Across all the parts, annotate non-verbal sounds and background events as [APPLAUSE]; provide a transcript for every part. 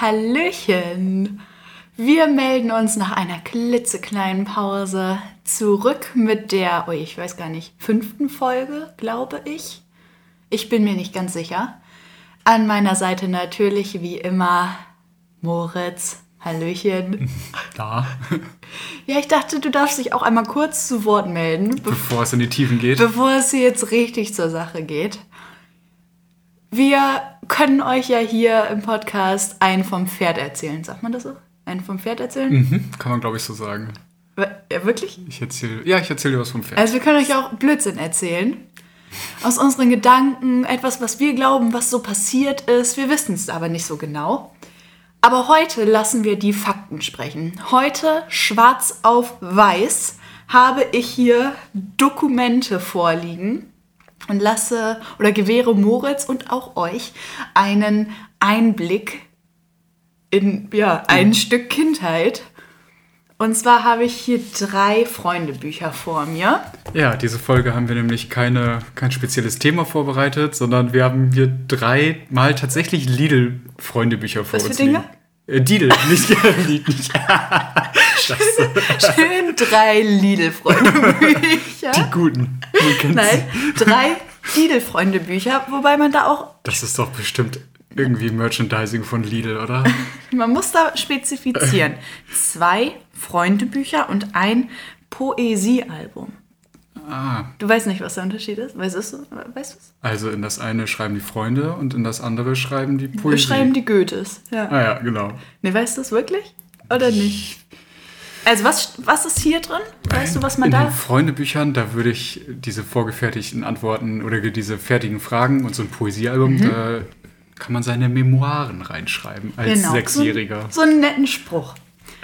Hallöchen! Wir melden uns nach einer klitzekleinen Pause zurück mit der, oh, ich weiß gar nicht, fünften Folge, glaube ich. Ich bin mir nicht ganz sicher. An meiner Seite natürlich wie immer Moritz. Hallöchen. [LAUGHS] Da. Ja, ich dachte, du darfst dich auch einmal kurz zu Wort melden, Bevor es in die Tiefen geht. bevor es hier jetzt richtig zur Sache geht. Wir können euch ja hier im Podcast einen vom Pferd erzählen. Sagt man das so? Einen vom Pferd erzählen? Mhm, kann man, glaube ich, so sagen. Ja, wirklich? Ich erzähle, ja, ich erzähle dir was vom Pferd. Also wir können euch auch Blödsinn erzählen. Aus unseren Gedanken, etwas, was wir glauben, was so passiert ist. Wir wissen es aber nicht so genau. Aber heute lassen wir die Fakten sprechen. Heute, schwarz auf weiß, habe ich hier Dokumente vorliegen und lasse oder gewähre Moritz und auch euch einen Einblick in ja, ein Stück Kindheit. Und zwar habe ich hier drei Freundebücher vor mir. ja, diese Folge haben wir nämlich keine, kein spezielles Thema vorbereitet, sondern wir haben hier dreimal tatsächlich Lidl-Freundebücher vor Was für uns Dinge? liegen. Äh, Lidl, nicht, [LAUGHS] nicht, nicht. Scheiße. [LAUGHS] Schön drei Lidl-Freundebücher. Die guten. Nein, drei Lidl-Freundebücher, wobei man da auch, Das ist doch bestimmt irgendwie Merchandising von Lidl, oder? [LAUGHS] man muss da spezifizieren. Zwei Freundebücher und ein Poesiealbum. Ah, Du weißt nicht, was der Unterschied ist? Weißt du es? Weißt du es? also in das eine schreiben die Freunde und in das andere schreiben die Wir Poesie. schreiben die Goethes. Ja. Ah ja, genau. Ne, weißt du es wirklich? Oder nicht? Also was, was ist hier drin? Weißt du, was man in da... den Freundebüchern, da würde ich diese vorgefertigten Antworten oder diese fertigen Fragen und so ein Poesiealbum, Mhm. da kann man seine Memoiren reinschreiben als Sechsjähriger. So, so einen netten Spruch.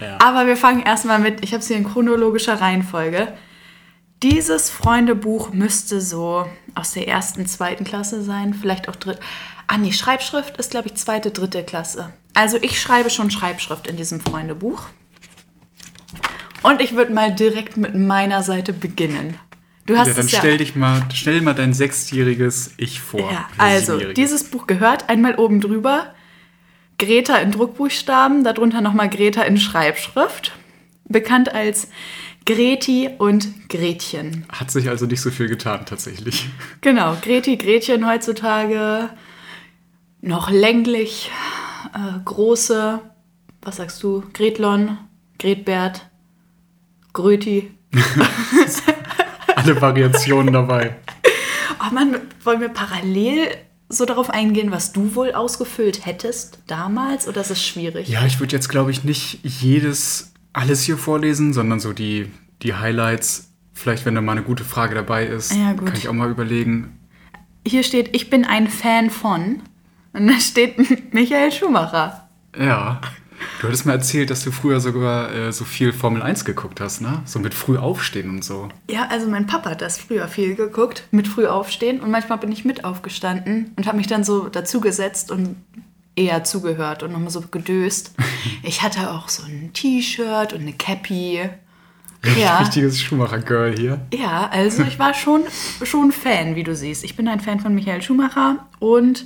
Ja. Aber wir fangen erstmal mit, ich habe es hier in chronologischer Reihenfolge. Dieses Freundebuch müsste so aus der ersten, zweiten Klasse sein, vielleicht auch dritt. Ah nee, Schreibschrift ist, glaube ich, zweite, dritte Klasse. Also ich schreibe schon Schreibschrift in diesem Freundebuch. Und ich würde mal direkt mit meiner Seite beginnen. Du hast ja, dann es ja stell dich mal, stell mal dein sechsjähriges Ich vor. ja, also dieses Buch gehört einmal oben drüber Greta in Druckbuchstaben, darunter nochmal Greta in Schreibschrift, bekannt als Greti und Gretchen. Hat sich also nicht so viel getan, tatsächlich. Genau, Greti, Gretchen heutzutage noch länglich, äh, große, was sagst du, Gretlon, Gretbert, Gröti. [LAUGHS] Alle Variationen dabei. Oh Mann, wollen wir parallel so darauf eingehen, was du wohl ausgefüllt hättest damals oder ist es schwierig? Ja, ich würde jetzt, glaube ich, nicht jedes, alles hier vorlesen, sondern so die, die Highlights. Vielleicht, wenn da mal eine gute Frage dabei ist, Ja, kann ich auch mal überlegen. Hier steht, ich bin ein Fan von. Und da steht [LAUGHS] Michael Schumacher. Ja. Du hattest mir erzählt, dass du früher sogar äh, so viel Formel 1 geguckt hast, ne? So mit früh aufstehen und so. Ja, also mein Papa hat das früher viel geguckt, mit früh aufstehen. Und manchmal bin ich mit aufgestanden und habe mich dann so dazugesetzt und eher zugehört und nochmal so gedöst. [LAUGHS] Ich hatte auch so ein T-Shirt und eine Cappy. Ja. Richtiges Schumacher-Girl hier. Ja, also ich war schon, schon Fan, wie du siehst. Ich bin ein Fan von Michael Schumacher und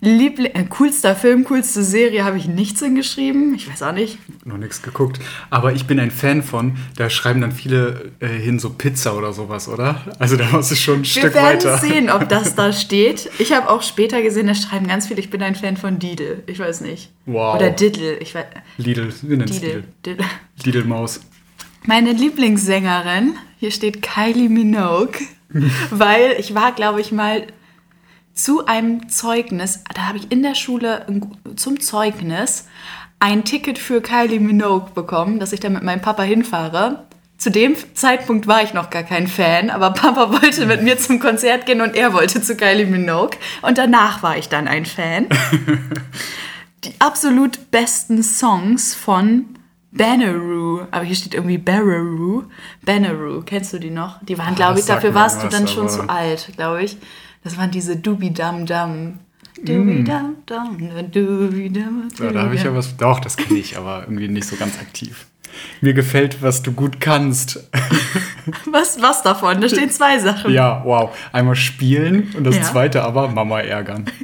Liebling, äh, coolster Film, coolste Serie habe ich nichts hingeschrieben. Ich weiß auch nicht. Noch nichts geguckt. Aber ich bin ein Fan von, da schreiben dann viele äh, hin so Pizza oder sowas, oder? Also da warst du schon ein Wir Stück werden weiter. sehen, ob das da [LAUGHS] steht. Ich habe auch später gesehen, da schreiben ganz viele, ich bin ein Fan von Didel. Ich weiß nicht. Wow. Oder Diddle. Ich weiß. Lidl, wir nennen es Didel. Lidl. Diddle. Meine Lieblingssängerin, hier steht Kylie Minogue, [LAUGHS] weil ich war, glaube ich, mal zu einem Zeugnis, da habe ich in der Schule zum Zeugnis ein Ticket für Kylie Minogue bekommen, dass ich da mit meinem Papa hinfahre. Zu dem Zeitpunkt war ich noch gar kein Fan, aber Papa wollte mit mir zum Konzert gehen und er wollte zu Kylie Minogue. Und danach war ich dann ein Fan. [LAUGHS] Die absolut besten Songs von Banneroo, aber hier steht irgendwie Barraroo. Banneroo, kennst du die noch? Die waren, Ah, glaube ich, dafür warst du dann schon zu alt, glaube ich. Das waren diese Dubi-Dum-Dum. Dubi-Dum-Dum, Dubi-Dum. Ja, da habe ich ja was. Doch, das kenne ich, aber irgendwie nicht so ganz aktiv. Mir gefällt, was du gut kannst. [LAUGHS] Was, was davon? Da stehen zwei Sachen. Ja, wow. Einmal spielen und das Ja. zweite aber Mama ärgern. [LAUGHS]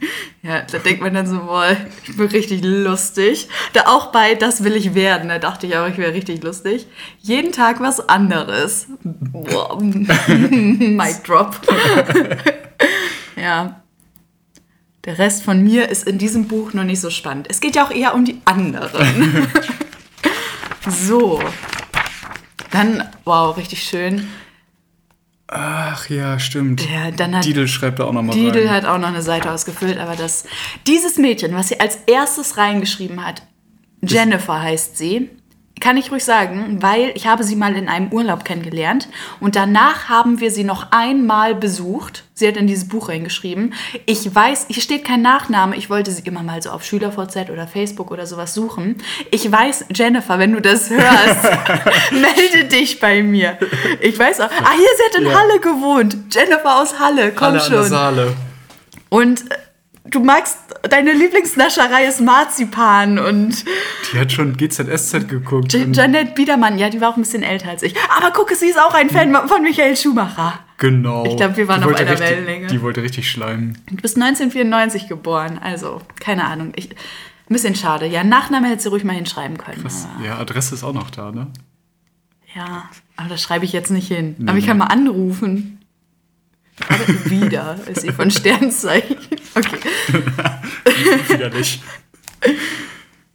Ja, da denkt man dann so, boah, ich bin richtig lustig. Da auch bei Das will ich werden, da dachte ich auch, ich wäre richtig lustig. Jeden Tag was anderes. Boah. [LAUGHS] Mic drop. ja. Der Rest von mir ist in diesem Buch noch nicht so spannend. Es geht ja auch eher um die anderen. So. Dann, wow, richtig schön. Ach ja, stimmt. Ja, dann hat Didel schreibt da auch nochmal Didel rein. hat auch noch eine Seite ausgefüllt, aber das dieses Mädchen, was sie als erstes reingeschrieben hat, Jennifer heißt sie, kann ich ruhig sagen, weil ich habe sie mal in einem Urlaub kennengelernt und danach haben wir sie noch einmal besucht. Sie hat in dieses Buch reingeschrieben. Ich weiß, hier steht kein Nachname. Ich wollte sie immer mal so auf SchülerVZ oder Facebook oder sowas suchen. Ich weiß, Jennifer, wenn du das hörst, [LAUGHS] melde dich bei mir. Ich weiß auch. Ah, hier, sie hat in Ja. Halle gewohnt. Jennifer aus Halle, komm Alle an der schon. Saale. Und äh, du magst, deine Lieblingsnascherei ist Marzipan und Die hat schon GZSZ geguckt. J Janette Biedermann, ja, die war auch ein bisschen älter als ich. Aber gucke, sie ist auch ein Fan von Michael Schumacher. Genau. Ich glaub, wir waren auf einer richtig, Wellenlänge. Die wollte richtig schleimen. Du bist 1994 geboren, also keine Ahnung. Ich, ein bisschen schade. Ja, Nachname hätte sie ruhig mal hinschreiben können. Aber, ja, Adresse ist auch noch da, ne? ja, aber das schreibe ich jetzt nicht hin. Nee, aber ich kann nee. mal anrufen. Aber wieder ist sie von Sternzeichen. Okay. [LAUGHS] Wieder nicht.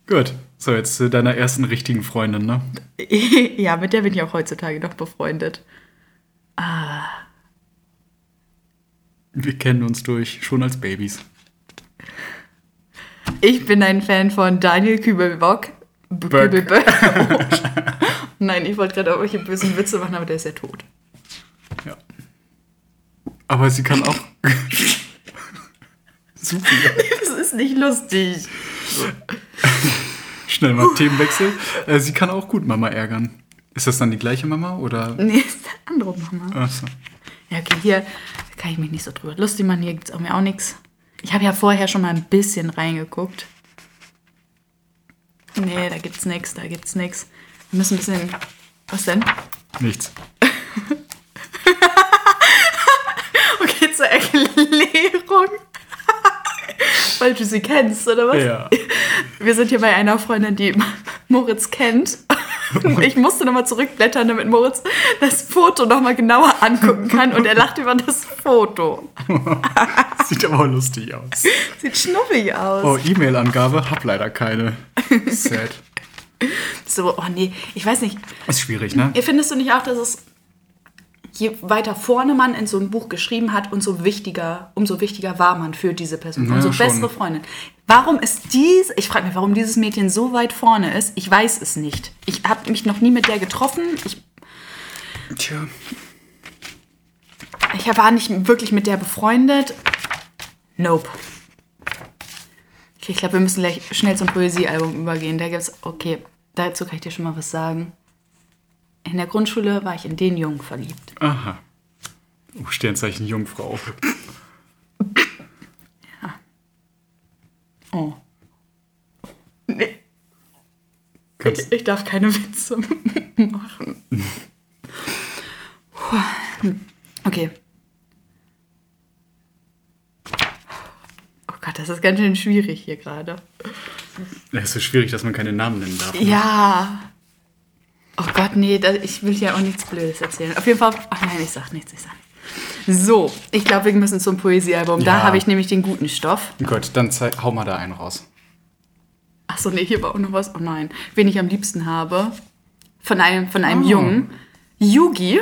Gut. So, jetzt zu deiner ersten richtigen Freundin, ne? [LAUGHS] Ja, mit der bin ich auch heutzutage noch befreundet. Wir kennen uns durch, schon als Babys. Ich bin ein Fan von Daniel Kübelbock. Kübelböck. [LAUGHS] Nein, ich wollte gerade irgendwelche bösen Witze machen, aber der ist ja tot. Aber sie kann auch. [LAUGHS] Super. Das ist nicht lustig. [LAUGHS] Schnell mal Themenwechsel. Äh, sie kann auch gut Mama ärgern. Ist das dann die gleiche Mama oder? Nee, ist eine andere Mama. Achso. Ja, okay, hier kann ich mich nicht so drüber lustig machen. Hier gibt es auch mir auch nichts. Ich habe ja vorher schon mal ein bisschen reingeguckt. Nee, da gibt's nichts, da gibt's nichts. Wir müssen ein bisschen. Was denn? Nichts. [LAUGHS] Erklärung. [LAUGHS] Weil du sie kennst, oder was? Ja. Wir sind hier bei einer Freundin, die Moritz kennt. Ich musste nochmal zurückblättern, damit Moritz das Foto nochmal genauer angucken kann. Und er lacht über das Foto. [LAUGHS] Sieht aber auch lustig aus. Sieht schnuffig aus. Oh, E-Mail-Angabe? Hab leider keine. Sad. So, oh nee, ich weiß nicht. Ist schwierig, ne? Ihr findest du nicht auch, dass es je weiter vorne man in so ein Buch geschrieben hat, umso wichtiger, umso wichtiger war man für diese Person, Ja, umso schon. bessere Freundin. Warum ist dies, ich frage mich, warum dieses Mädchen so weit vorne ist, ich weiß es nicht. Ich habe mich noch nie mit der getroffen, ich, Tja. ich war nicht wirklich mit der befreundet. Nope. Okay, ich glaube, wir müssen gleich schnell zum Poesiealbum übergehen. Da gibt's, okay, dazu kann ich dir schon mal was sagen. In der Grundschule war ich in den Jungen verliebt. Aha. Oh, Sternzeichen Jungfrau. Oh. Nee, Kannst, ich darf keine Witze [LAUGHS] machen. Okay. Oh Gott, das ist ganz schön schwierig hier gerade. es ist so schwierig, dass man keine Namen nennen darf. ne? Ja. Oh Gott, nee, da, ich will ja auch nichts Blödes erzählen. Auf jeden Fall. Ach nein, ich sag nichts, ich sag nichts. So, ich glaube, wir müssen zum Poesiealbum. Da Ja. habe ich nämlich den guten Stoff. Gut, dann zei- hau mal da einen raus. Achso, nee, hier war auch noch was. Oh nein. Wen ich am liebsten habe. Von einem, von einem Oh. Jungen. Yugi.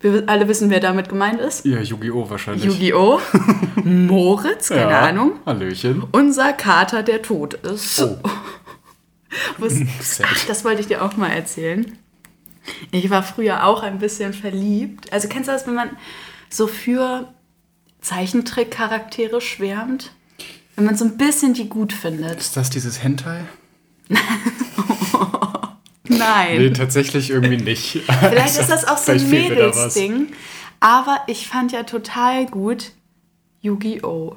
Wir alle wissen, wer damit gemeint ist. Ja, Yu-Gi-Oh! wahrscheinlich. Yu-Gi-Oh! [LAUGHS] Moritz, keine ja. Ahnung. Hallöchen. Unser Kater, der tot ist. Oh. [LAUGHS] [LAUGHS] [LAUGHS] Ach, das wollte ich dir auch mal erzählen. Ich war früher auch ein bisschen verliebt. Also kennst du das, wenn man so für Zeichentrick-Charaktere schwärmt? Wenn man so ein bisschen die gut findet. Ist das dieses Hentai? [LAUGHS] Nein. Nee, tatsächlich irgendwie nicht. Vielleicht ist das auch so ein. Mädelsding. Aber ich fand ja total gut Yu-Gi-Oh!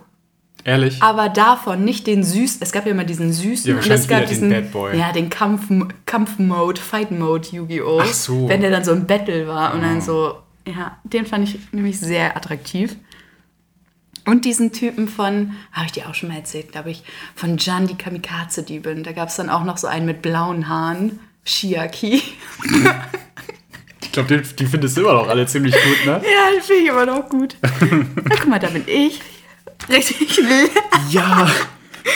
Ehrlich? Aber davon nicht den süßen. Es gab ja immer diesen süßen Ja, und es gab wieder den diesen. Bad Boy. Ja, den Kampf, Kampf-Mode, Fight-Mode Yu-Gi-Oh! Ach so. Wenn der dann so im Battle war und dann Oh. so. Ja, den fand ich nämlich sehr attraktiv. Und diesen Typen von, habe ich dir auch schon mal erzählt, glaube ich, von Jan, die Kamikaze-Diebin. Da gab es dann auch noch so einen mit blauen Haaren, Shiaki. Ich glaube, die, die findest du immer noch alle ziemlich gut, ne? [LAUGHS] Ja, den finde ich immer noch gut. [LAUGHS] Na, guck mal, da bin ich. Richtig lieb. Ja.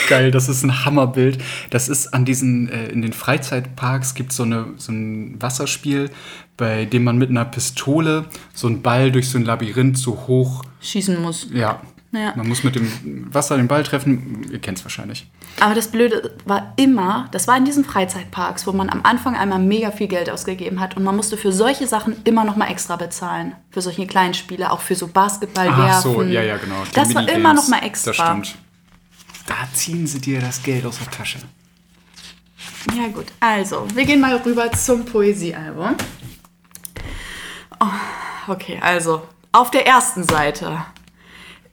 Geil, das ist ein Hammerbild. Das ist an diesen, äh, in den Freizeitparks gibt so es so ein Wasserspiel, bei dem man mit einer Pistole so einen Ball durch so ein Labyrinth so hoch, Schießen muss. ja. Ja. Man muss mit dem Wasser den Ball treffen. Ihr kennt es wahrscheinlich. Aber das Blöde war immer, das war in diesen Freizeitparks, wo man am Anfang einmal mega viel Geld ausgegeben hat und man musste für solche Sachen immer noch mal extra bezahlen. Für solche kleinen Spiele, auch für so Basketball Ach werfen. so, ja, ja, genau. Die Das war immer noch mal extra. Das stimmt. Da ziehen sie dir das Geld aus der Tasche. Ja gut, also, wir gehen mal rüber zum Poesiealbum. Oh, okay, also, auf der ersten Seite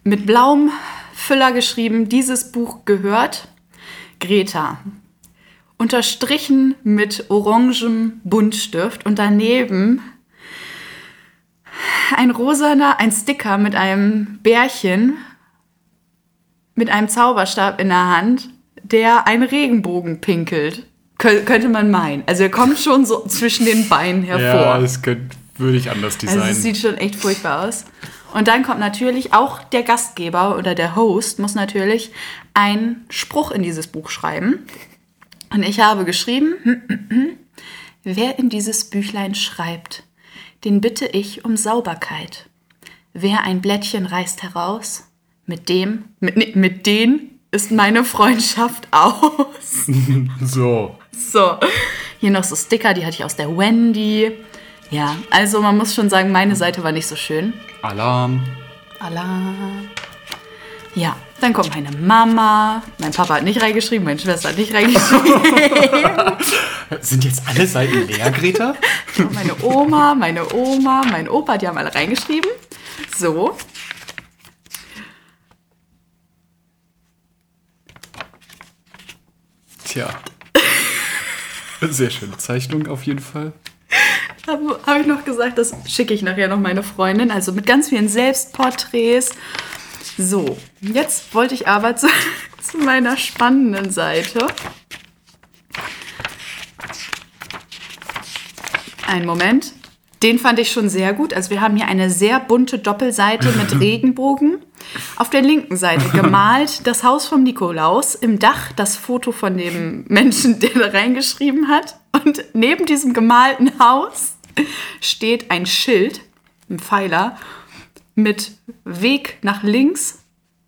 mit blauem Füller geschrieben, dieses Buch gehört Greta. Unterstrichen mit orangem Buntstift und daneben ein rosaner, ein Sticker mit einem Bärchen mit einem Zauberstab in der Hand, der einen Regenbogen pinkelt. Kö könnte man meinen. Also er kommt schon so zwischen den Beinen hervor. Ja, das könnte, würde ich anders also designen. es sieht schon echt furchtbar aus. Und dann kommt natürlich auch der Gastgeber oder der Host muss natürlich einen Spruch in dieses Buch schreiben. Und ich habe geschrieben, wer in dieses Büchlein schreibt, den bitte ich um Sauberkeit. Wer ein Blättchen reißt heraus, mit dem, mit, nee, mit denen ist meine Freundschaft aus. [LAUGHS] so. So, hier noch so Sticker, die hatte ich aus der Wendy. Ja, also man muss schon sagen, meine Seite war nicht so schön. Alarm. Alarm. Ja, dann kommt meine Mama. Mein Papa hat nicht reingeschrieben, meine Schwester hat nicht reingeschrieben. [LAUGHS] Sind jetzt alle Seiten leer, Greta? [LAUGHS] meine Oma, meine Oma, mein Opa, die haben alle reingeschrieben. So. Tja. Sehr schöne Zeichnung auf jeden Fall. Habe hab ich noch gesagt, das schicke ich nachher noch meine Freundin. Also mit ganz vielen Selbstporträts. So, jetzt wollte ich aber [LAUGHS] zu, zu meiner spannenden Seite. Einen Moment. Den fand ich schon sehr gut. Also wir haben hier eine sehr bunte Doppelseite mit [LAUGHS] Regenbogen. Auf der linken Seite gemalt [LAUGHS] das Haus vom Nikolaus, im Dach das Foto von dem Menschen, der da reingeschrieben hat. Und neben diesem gemalten Haus [LAUGHS] steht ein Schild, ein Pfeiler, mit Weg nach links.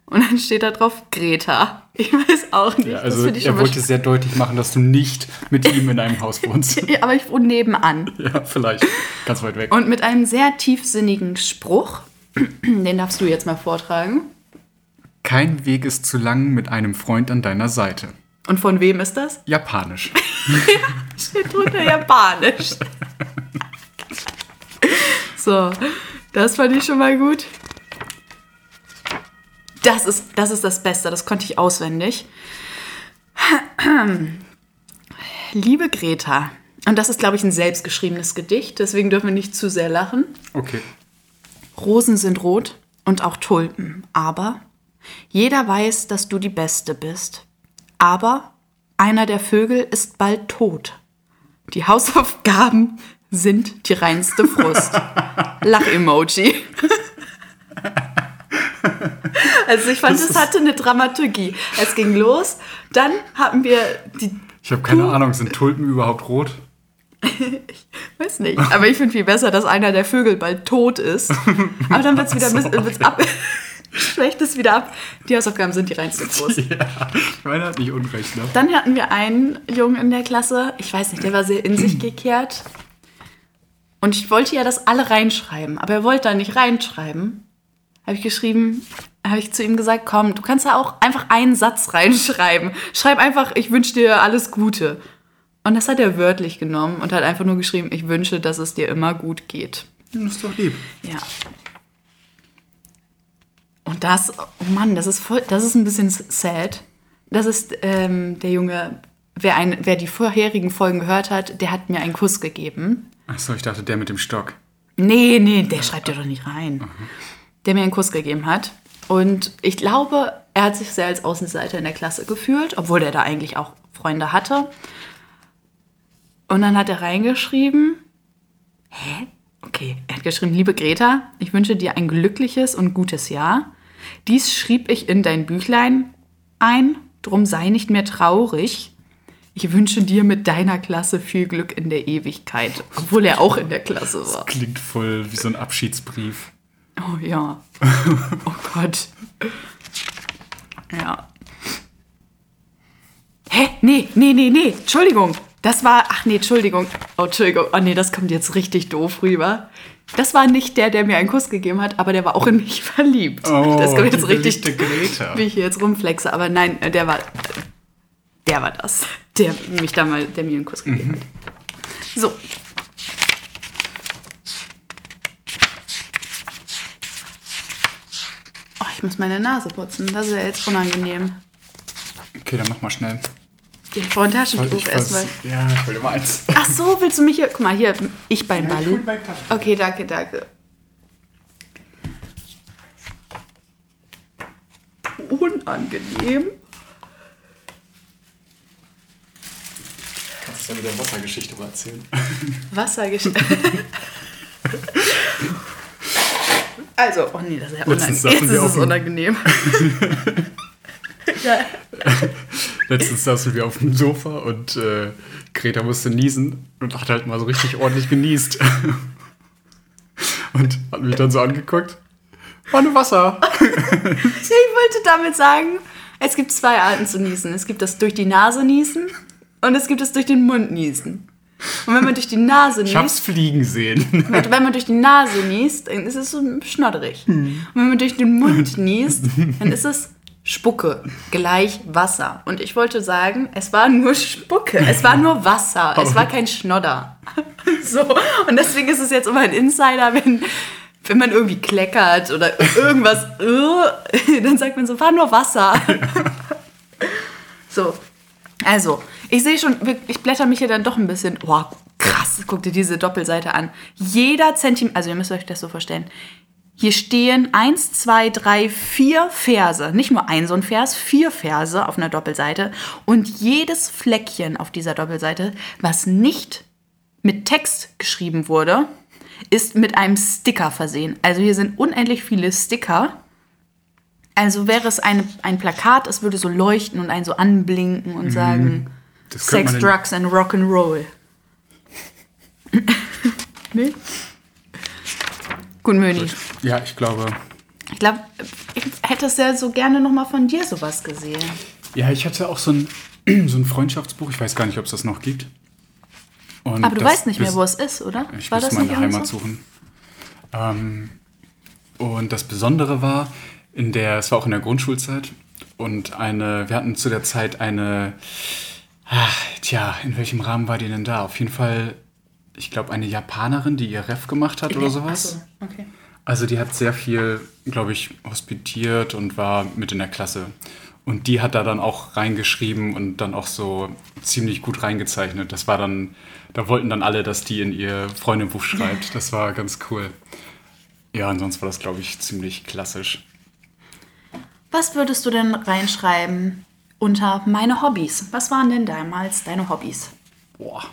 Und dann steht da drauf Greta. Ich weiß auch nicht. Ja, also er wollte sehr deutlich machen, dass du nicht mit ihm in einem Haus wohnst. [LAUGHS] ja, aber ich wohne nebenan. [LAUGHS] ja, vielleicht. Ganz weit weg. Und mit einem sehr tiefsinnigen Spruch, [CLEARS THROAT] den darfst du jetzt mal vortragen. Kein Weg ist zu lang mit einem Freund an deiner Seite. Und von wem ist das? Japanisch. Steht drunter Japanisch. So, das fand ich schon mal gut. Das ist, das ist das Beste, das konnte ich auswendig. [CLEARS THROAT] Liebe Greta, und das ist, glaube ich, ein selbstgeschriebenes Gedicht, deswegen dürfen wir nicht zu sehr lachen. Okay. Rosen sind rot und auch Tulpen, aber jeder weiß, dass du die Beste bist. Aber einer der Vögel ist bald tot. Die Hausaufgaben sind die reinste Frust. Lach-Emoji. Also ich fand, Das es ist- hatte eine Dramaturgie. Es ging los, dann hatten wir die, Ich habe keine Ahnung, sind Tulpen überhaupt rot? weiß nicht, aber ich finde viel besser, dass einer der Vögel bald tot ist. Aber dann wird es [LAUGHS] wieder ein bisschen, wird's ab, [LAUGHS] schwächt es wieder ab. Die Hausaufgaben sind die reinste Frust. [LAUGHS] Ja, ich meine, hat nicht unrecht, ne? Dann hatten wir einen Jungen in der Klasse, ich weiß nicht, der war sehr in sich gekehrt. Und ich wollte ja das alle reinschreiben, aber er wollte da nicht reinschreiben. Habe ich geschrieben, habe ich zu ihm gesagt, komm, du kannst da auch einfach einen Satz [LAUGHS] reinschreiben. Schreib einfach, ich wünsche dir alles Gute. Und das hat er wörtlich genommen und hat einfach nur geschrieben, ich wünsche, dass es dir immer gut geht. Das ist doch lieb. Ja. Und das, oh Mann, das ist voll, das ist ein bisschen sad. Das ist ähm, der Junge, wer, ein, wer die vorherigen Folgen gehört hat, der hat mir einen Kuss gegeben. Achso, ich dachte, der mit dem Stock. Nee, nee, der schreibt ja doch nicht rein. Der mir einen Kuss gegeben hat. Und ich glaube, er hat sich sehr als Außenseiter in der Klasse gefühlt, obwohl er da eigentlich auch Freunde hatte. Und dann hat er reingeschrieben, hä? Okay, er hat geschrieben, liebe Greta, ich wünsche dir ein glückliches und gutes Jahr. Dies schrieb ich in dein Büchlein ein, drum sei nicht mehr traurig. Ich wünsche dir mit deiner Klasse viel Glück in der Ewigkeit, obwohl er auch in der Klasse war. Klingt voll wie so ein Abschiedsbrief. Oh ja. Oh Gott. Ja. Hä? Nee, nee, nee, nee. Entschuldigung. Das war. Ach nee, Entschuldigung. Oh, Entschuldigung. Oh nee, das kommt jetzt richtig doof rüber. Das war nicht der, der mir einen Kuss gegeben hat, aber der war auch in mich verliebt. Oh, das kommt jetzt richtig, Greta. wie ich hier jetzt rumflexe. Aber nein, der war. Der war das. Der mich da mal, der mir einen Kuss gegeben hat. So. Oh, ich muss meine Nase putzen. Das ist ja jetzt unangenehm. Okay, dann mach mal schnell. Ich brauche ein Taschentuch erstmal. Ja, ich will mal eins. Ach so, willst du mich hier. Guck mal, hier, ich beim Ja, ich Ball. hol mein Taschentuch. Okay, danke, danke. Unangenehm. Kannst ja mit der Wassergeschichte mal erzählen? Wassergeschichte. [LAUGHS] also, oh nee, das ist ja Letztens unangenehm. Jetzt wir ist auf es dem- unangenehm. ja. [LAUGHS] Letztens saßen wir auf dem Sofa und äh, Greta musste niesen und hat halt mal so richtig ordentlich genießt. Und hat mich dann so angeguckt. War nur Wasser. [LAUGHS] Ich wollte damit sagen, es gibt zwei Arten zu niesen. Es gibt das durch die Nase niesen und es gibt das durch den Mund niesen. Und wenn man durch die Nase Ich hab's niest, fliegen sehen. wenn man durch die Nase niest, dann ist es so schnodderig. Und wenn man durch den Mund niest, dann ist es Spucke gleich Wasser. Und ich wollte sagen, es war nur Spucke, es war nur Wasser, es war kein Schnodder. [LAUGHS] So, und deswegen ist es jetzt immer ein Insider, wenn, wenn man irgendwie kleckert oder irgendwas, [LAUGHS] dann sagt man so, war nur Wasser. [LAUGHS] So, also, ich sehe schon, ich blätter mich hier dann doch ein bisschen. Boah, krass, guck dir diese Doppelseite an. Jeder Zentimeter, also ihr müsst euch das so vorstellen. Hier stehen eins, zwei, drei, vier Verse. Nicht nur ein so ein Vers, vier Verse auf einer Doppelseite. Und jedes Fleckchen auf dieser Doppelseite, was nicht mit Text geschrieben wurde, ist mit einem Sticker versehen. Also hier sind unendlich viele Sticker. Also wäre es eine, ein Plakat, es würde so leuchten und einen so anblinken und sagen Das könnte Sex, Drugs and Rock'n'Roll. [LAUGHS] nee? Gut, Möni. Ja, ich glaube. Ich glaube, ich hätte es ja so gerne noch mal von dir sowas gesehen. Ja, ich hatte auch so ein, [CLEARS THROAT] so ein Freundschaftsbuch. Ich weiß gar nicht, ob es das noch gibt. Und Aber du weißt nicht mehr, wo es ist, oder? Ich muss meine Heimat so? suchen. Ähm, und das Besondere war, in der, es war auch in der Grundschulzeit und eine, wir hatten zu der Zeit eine, ah, tja, in welchem Rahmen war die denn da? Auf jeden Fall, ich glaube, eine Japanerin, die ihr Ref gemacht hat oder sowas. Ach so, okay. Also die hat sehr viel, glaube ich, hospitiert und war mit in der Klasse. Und die hat da dann auch reingeschrieben und dann auch so ziemlich gut reingezeichnet. Das war dann, da wollten dann alle, dass die in ihr Freundebuch schreibt. [LAUGHS] Das war ganz cool. Ja, und sonst war das, glaube ich, ziemlich klassisch. Was würdest du denn reinschreiben unter meine Hobbys? Was waren denn damals deine Hobbys? Boah.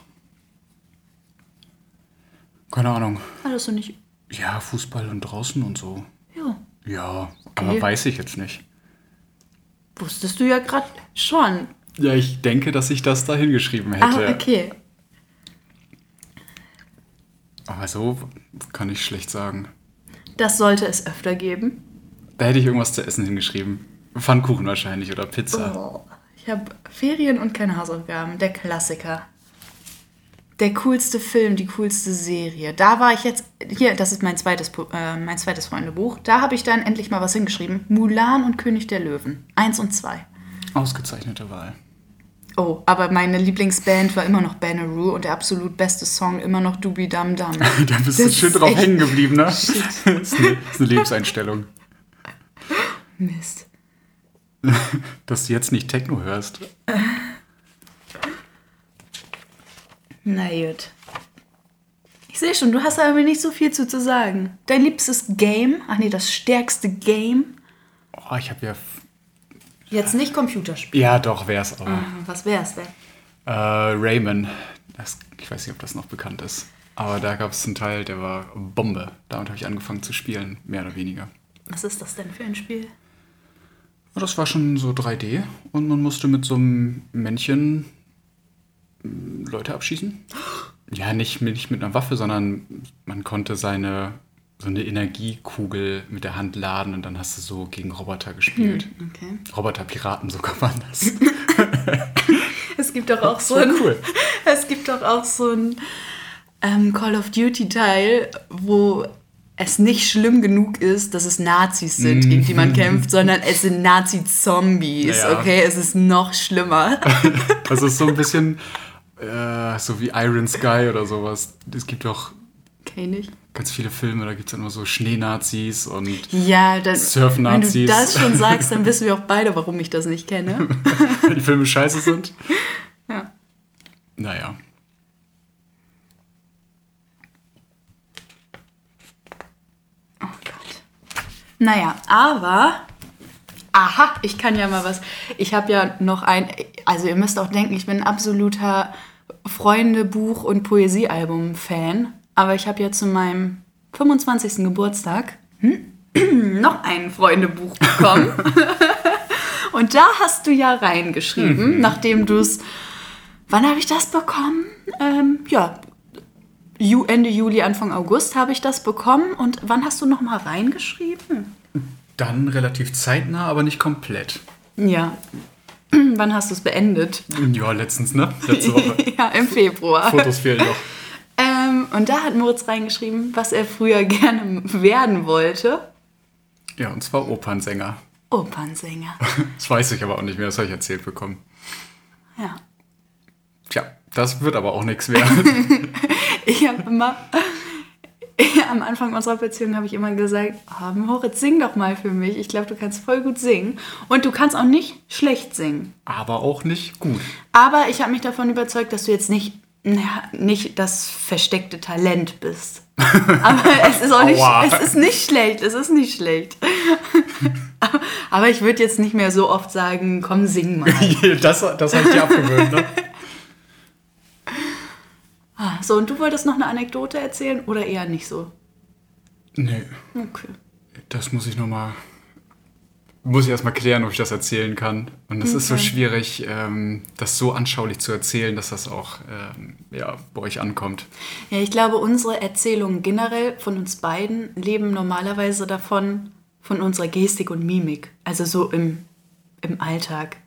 Keine Ahnung. Hattest du nicht. Ja, Fußball und draußen und so. Ja. Ja, aber weiß ich jetzt nicht. Wusstest du ja gerade schon. Ja, ich denke, dass ich das da hingeschrieben hätte. Ah, okay. Aber so kann ich schlecht sagen. Das sollte es öfter geben. Da hätte ich irgendwas zu essen hingeschrieben. Pfannkuchen wahrscheinlich oder Pizza. Oh, ich habe Ferien und keine Hausaufgaben. Der Klassiker. Der coolste Film, die coolste Serie. Da war ich jetzt. Hier, das ist mein zweites, äh, mein zweites Freundebuch. Da habe ich dann endlich mal was hingeschrieben. Mulan und König der Löwen. Eins und zwei. Ausgezeichnete Wahl. Oh, aber meine Lieblingsband war immer noch Banneroo und der absolut beste Song immer noch Dubi Dum Dum. [LAUGHS] Da bist du Das schön ist drauf hängen geblieben, ne? [LAUGHS] Das ist eine, das ist eine Lebenseinstellung. Mist. [LAUGHS] Dass du jetzt nicht Techno hörst. [LAUGHS] Na gut. Ich sehe schon, du hast aber nicht so viel zu, zu sagen. Dein liebstes Game? Ach nee, das stärkste Game? Oh, ich habe ja. Jetzt nicht Computerspiel. Ja, doch, wär's aber. Ah, Was wär's denn? Äh, Rayman. Das, ich weiß nicht, ob das noch bekannt ist. Aber da gab es einen Teil, der war Bombe. Damit habe ich angefangen zu spielen, mehr oder weniger. Was ist das denn für ein Spiel? Das war schon so 3D und man musste mit so einem Männchen mm, Leute abschießen. Ja, nicht, mit- nicht mit einer Waffe, sondern man konnte seine so eine Energiekugel mit der Hand laden und dann hast du so gegen Roboter gespielt. Okay. Roboter-Piraten sogar waren das. [LAUGHS] Es gibt doch auch so war ein, cool. [LAUGHS] es gibt doch auch so ein ähm, Call of Duty Teil, wo es nicht schlimm genug ist, dass es Nazis sind, gegen die man kämpft, sondern es sind Nazi-Zombies. Ja. Okay, es ist noch schlimmer. [LAUGHS] Das ist so ein bisschen äh, so wie Iron Sky oder sowas. Es gibt doch ich. ganz viele Filme, da gibt es dann immer so Schneenazis und Ja, dann, wenn du Surf-Nazis. das schon sagst, dann [LAUGHS] wissen wir auch beide, warum ich das nicht kenne. die Filme scheiße sind. [LAUGHS] Ja. Naja. Naja, aber. Aha, ich kann ja mal was. Ich habe ja noch ein. Also, ihr müsst auch denken, ich bin ein absoluter Freunde-Buch- und Poesiealbum-Fan. Aber ich habe ja zu meinem 25. Geburtstag hm, [CLEARS THROAT] noch ein Freundebuch bekommen. [LAUGHS] und da hast du ja reingeschrieben, nachdem du es. Wann habe ich das bekommen? Ähm, ja, Ende Juli, Anfang August habe ich das bekommen. Und wann hast du noch mal reingeschrieben? Dann relativ zeitnah, aber nicht komplett. Ja. [CLEARS THROAT] wann hast du es beendet? Ja, letztens, ne? Letzte Woche. [LAUGHS] ja, im Februar. Fotos fehlen noch. [LAUGHS] Ähm, und da hat Moritz reingeschrieben, was er früher gerne werden wollte. Ja, und zwar Opernsänger. Opernsänger. [LAUGHS] Das weiß ich aber auch nicht mehr, das habe ich erzählt bekommen. Ja. Tja, das wird aber auch nichts werden. Ich habe immer, [LAUGHS] am Anfang unserer Beziehung habe ich immer gesagt, oh, Moritz, sing doch mal für mich. Ich glaube, du kannst voll gut singen. Und du kannst auch nicht schlecht singen. aber auch nicht gut. Aber ich habe mich davon überzeugt, dass du jetzt nicht, naja, nicht das versteckte Talent bist. [LAUGHS] Aber es ist auch nicht, es ist nicht schlecht, es ist nicht schlecht. [LAUGHS] Aber ich würde jetzt nicht mehr so oft sagen, komm, sing mal. Das, das habe ich dir abgewöhnt, ne? Ah, So, und du wolltest noch eine Anekdote erzählen oder eher nicht so? Nee, Okay. das muss ich nochmal. Muss ich erstmal klären, ob ich das erzählen kann. Und es ist so Okay. schwierig, ähm, das so anschaulich zu erzählen, dass das auch ähm, ja, bei euch ankommt. Ja, ich glaube, unsere Erzählungen generell von uns beiden leben normalerweise davon, von unserer Gestik und Mimik. Also so im, im Alltag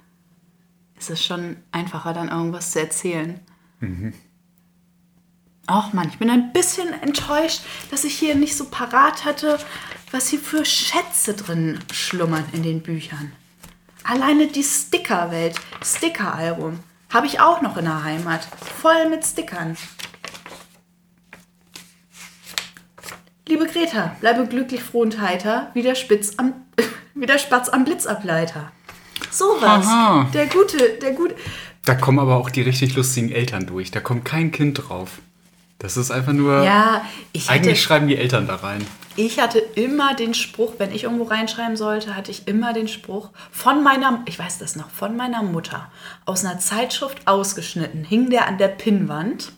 ist es schon einfacher, dann irgendwas zu erzählen. Ach Mann, ich bin ein bisschen enttäuscht, dass ich hier nicht so parat hatte, was hier für Schätze drin schlummern in den Büchern. Alleine die Stickerwelt, Stickeralbum, habe ich auch noch in der Heimat. Voll mit Stickern. Liebe Greta, bleibe glücklich, froh und heiter, wie der, Spitz am, [LAUGHS] wie der Spatz am Blitzableiter. Sowas. Der gute, der gute. Da kommen aber auch die richtig lustigen Eltern durch. Da kommt kein Kind drauf. Das ist einfach nur. Ja, ich hatte, Eigentlich schreiben die Eltern da rein. ich hatte immer den Spruch, wenn ich irgendwo reinschreiben sollte, hatte ich immer den Spruch von meiner, ich weiß das noch, von meiner Mutter, aus einer Zeitschrift ausgeschnitten, hing der an der Pinnwand.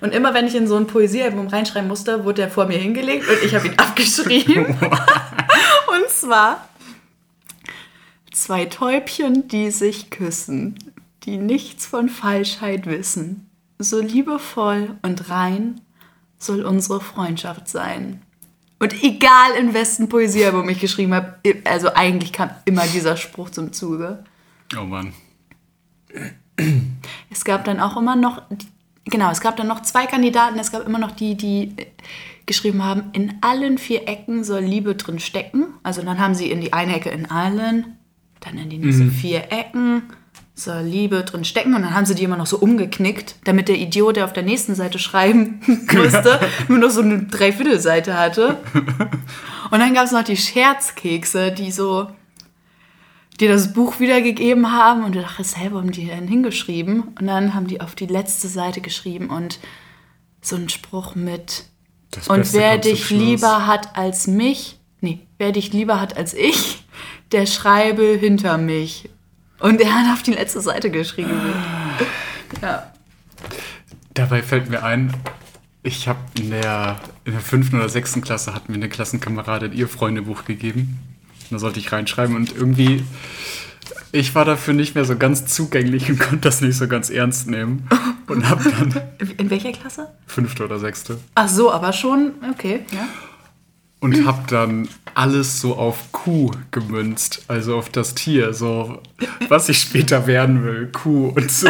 Und immer wenn ich in so ein Poesiealbum reinschreiben musste, wurde der vor mir hingelegt und ich habe ihn [LAUGHS] abgeschrieben. [LAUGHS] und zwar zwei Täubchen, die sich küssen, die nichts von Falschheit wissen. So liebevoll und rein soll unsere Freundschaft sein. Und egal in wessen Poesiealbum ich geschrieben habe, also eigentlich kam immer dieser Spruch zum Zuge. Oh Mann. Es gab dann auch immer noch, genau, es gab dann noch zwei Kandidaten. Es gab immer noch die, die geschrieben haben, in allen vier Ecken soll Liebe drin stecken. Also dann haben sie in die eine Ecke in allen, dann in die nächste vier Ecken soll Liebe drin stecken. Und dann haben sie die immer noch so umgeknickt, damit der Idiot, der auf der nächsten Seite schreiben [LAUGHS] musste, nur noch so eine Dreiviertelseite hatte. Und dann gab es noch die Scherzkekse, die so die das Buch wiedergegeben haben und du dachtest, hey, wo haben die denn hingeschrieben? Und dann haben die auf die letzte Seite geschrieben und so einen Spruch mit Das und Beste wer dich lieber hat als mich, nee, wer dich lieber hat als ich, der schreibe hinter mich. Und er hat auf die letzte Seite geschrieben. Ja. Dabei fällt mir ein, ich habe in der, in der fünften oder sechsten Klasse hat mir eine Klassenkameradin ihr Freundebuch gegeben. Da sollte ich reinschreiben und irgendwie, ich war dafür nicht mehr so ganz zugänglich und konnte das nicht so ganz ernst nehmen. Und habe dann In welcher Klasse? fünfte oder sechste Ach so, aber schon, okay, ja. Und habe dann alles so auf Kuh gemünzt, also auf das Tier, so was ich später werden will, Kuh und so.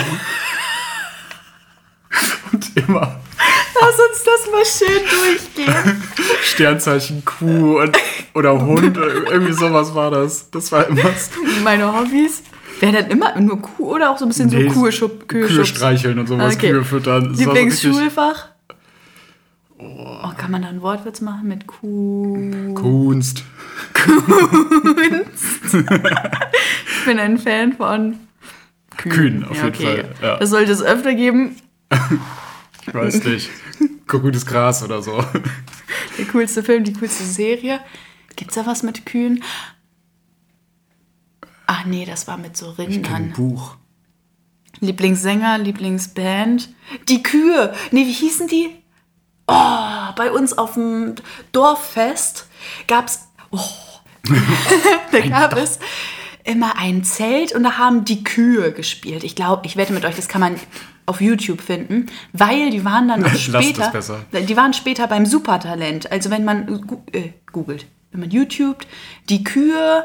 Und immer Lass uns das mal schön durchgehen. Sternzeichen Kuh und, oder Hund, irgendwie sowas war das. Das war immer Meine Hobbys. Wäre dann immer nur Kuh oder auch so ein bisschen Nee, so Schub, Kühe, Kühe streicheln und sowas, Okay. Kühe füttern. Lieblingsschulfach? Oh, kann man da einen Wortwitz machen mit Kuh? Kunst. Ich bin ein Fan von Kühen, auf jeden Fall. Ja. Das sollte es öfter geben. Ich weiß nicht. Grünes Gras oder so. Der coolste Film, die coolste Serie. Gibt's da was mit Kühen? Ach nee, das war mit so Ein Rindern. Buch. Lieblingssänger, Lieblingsband. Die Kühe. Nee, wie hießen die? Oh, bei uns auf dem Dorffest gab's. Oh, [LAUGHS] da gab es immer ein Zelt und da haben die Kühe gespielt. Ich glaube, ich wette mit euch, das kann man auf YouTube finden, weil die waren dann [LAUGHS] auch es später. Die waren später beim Supertalent. Also wenn man äh, googelt, wenn man YouTubet, die Kühe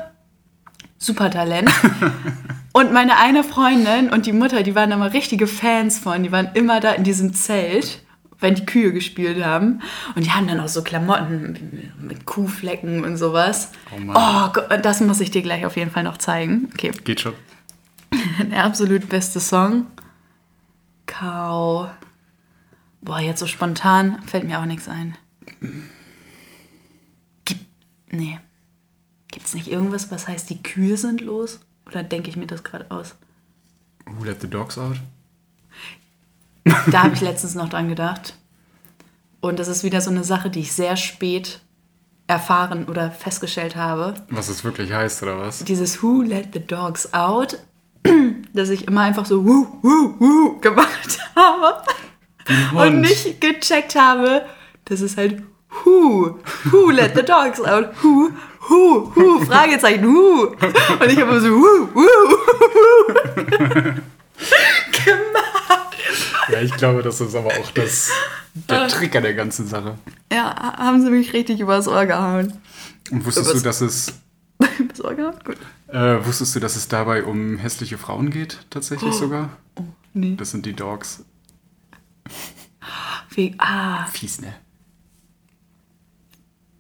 Supertalent. [LAUGHS] und meine eine Freundin und die Mutter, die waren da mal richtige Fans von. Die waren immer da in diesem Zelt, wenn die Kühe gespielt haben. Und die haben dann auch so Klamotten mit Kuhflecken und sowas. Oh Mann. Oh, Gott, das muss ich dir gleich auf jeden Fall noch zeigen. Okay, Geht schon. [LAUGHS] der absolut beste Song. Kau. Boah, jetzt so spontan fällt mir auch nichts ein. Gibt. Nee. Gibt's nicht irgendwas, was heißt, die Kühe sind los? Oder denke ich mir das gerade aus? Who let the dogs out? Da habe ich letztens noch dran gedacht. Und das ist wieder so eine Sache, die ich sehr spät erfahren oder festgestellt habe. Was es wirklich heißt, oder was? Dieses Who let the dogs out, [CLEARS THROAT] dass ich immer einfach so Woo, Woo, Woo gemacht [LAUGHS] habe. und nicht gecheckt habe, dass es halt Who, Who let the dogs out, Who, Who, Who, Fragezeichen, Who. Und ich habe so Woo, Woo, Woo gemacht. Ja, ich glaube, das ist aber auch das, der Trick an der ganzen Sache. Ja, haben sie mich richtig übers Ohr gehauen. Und wusstest Was- du, dass es [LAUGHS] Übers Ohr gehauen? Gut. Äh, wusstest du, dass es dabei um hässliche Frauen geht, tatsächlich sogar? Nee. Das sind die Dogs. Wie, ah, Fies, ne?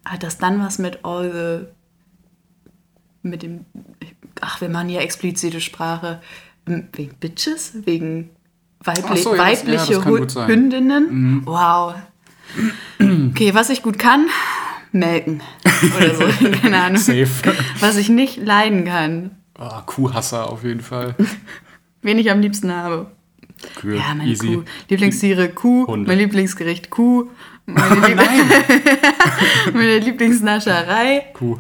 hat das dann was mit all the, mit dem, ach, wir machen ja explizite Sprache, wegen Bitches, wegen weibli so, ja, das- ja, weibliche das gut sein. Mhm. Hündinnen. Wow. Okay, was ich gut kann, melken. Oder so, [LAUGHS] keine Ahnung. Safe. Was ich nicht leiden kann, Oh, Kuhhasser auf jeden Fall. wen ich am liebsten habe. Kühe, Ja, meine easy. Kuh. Lieblingstiere Kuh, Hunde. mein Lieblingsgericht Kuh, meine, [LAUGHS] Lieb [LAUGHS] meine Lieblingsnascherei. Kuh.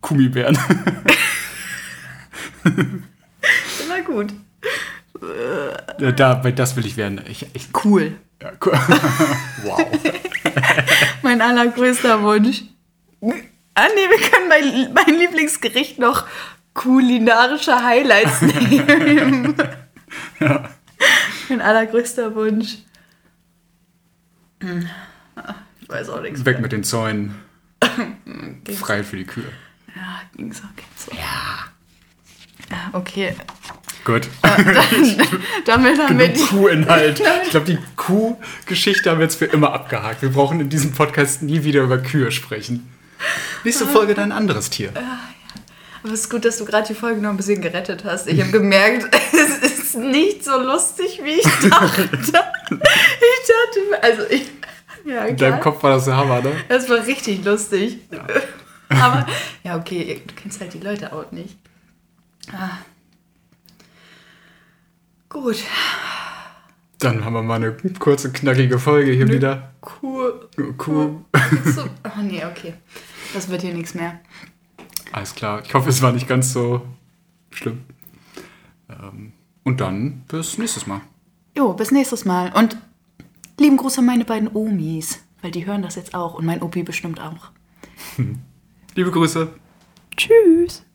Gummibären. Immer gut. Ja, da, das will ich werden. Ich, ich, Cool. ja, cool. [LAUGHS] wow. [LAUGHS] Mein allergrößter Wunsch. Ah nee, wir können mein, mein Lieblingsgericht noch kulinarische Highlights nehmen. [LAUGHS] Mein allergrößter Wunsch. Hm. Ich weiß auch nichts. Weg mit den Zäunen. Frei für die Kühe. Ja, ging's auch ging's so. Ja. Ja, okay. Gut. Damit haben wir Genug die. Kuhinhalt. Ich glaube, die Kuhgeschichte haben wir jetzt für immer abgehakt. Wir brauchen in diesem Podcast nie wieder über Kühe sprechen. Nächste Folge dann ein anderes Tier. Aber es ist gut, dass du gerade die Folge noch ein bisschen gerettet hast. Ich habe gemerkt, [LAUGHS] es ist nicht so lustig, wie ich [LAUGHS] dachte. Ich dachte, also ich. Ja, In deinem. Kopf war das der Hammer, ne? Das war richtig lustig. Aber, ja, okay, du kennst halt die Leute auch nicht. Gut. Dann haben wir mal eine kurze, knackige Folge hier wieder. Cool. Cool. So. Oh nee, okay. Das wird hier nichts mehr. Alles klar. Ich hoffe, es war nicht ganz so schlimm. Ähm, und dann bis nächstes Mal. Jo, bis nächstes Mal. Und lieben Gruß an meine beiden Omis, weil die hören das jetzt auch und mein Opi bestimmt auch. [LAUGHS] Liebe Grüße. Tschüss.